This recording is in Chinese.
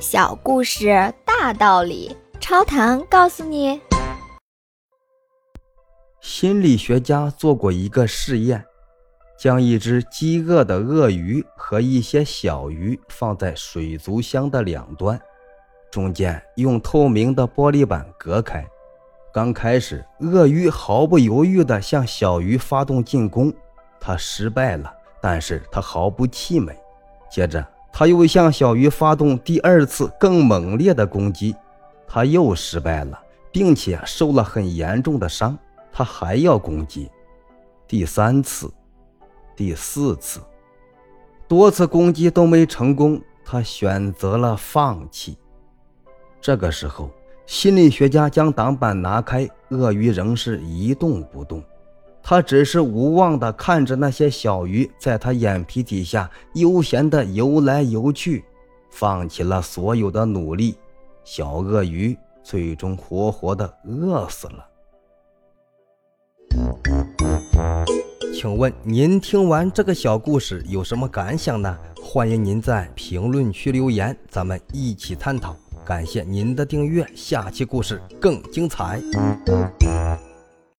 小故事大道理，超糖告诉你：心理学家做过一个试验，将一只饥饿的鳄鱼和一些小鱼放在水族箱的两端，中间用透明的玻璃板隔开。刚开始，鳄鱼毫不犹豫地向小鱼发动进攻，它失败了，但是它毫不气馁。接着。他又向小鱼发动第二次更猛烈的攻击，他又失败了，并且受了很严重的伤。他还要攻击，第三次、第四次，多次攻击都没成功，他选择了放弃。这个时候，心理学家将挡板拿开，鳄鱼仍是一动不动。他只是无望地看着那些小鱼在他眼皮底下悠闲地游来游去，放弃了所有的努力，小鳄鱼最终活活地饿死了。请问您听完这个小故事有什么感想呢？欢迎您在评论区留言，咱们一起探讨。感谢您的订阅，下期故事更精彩。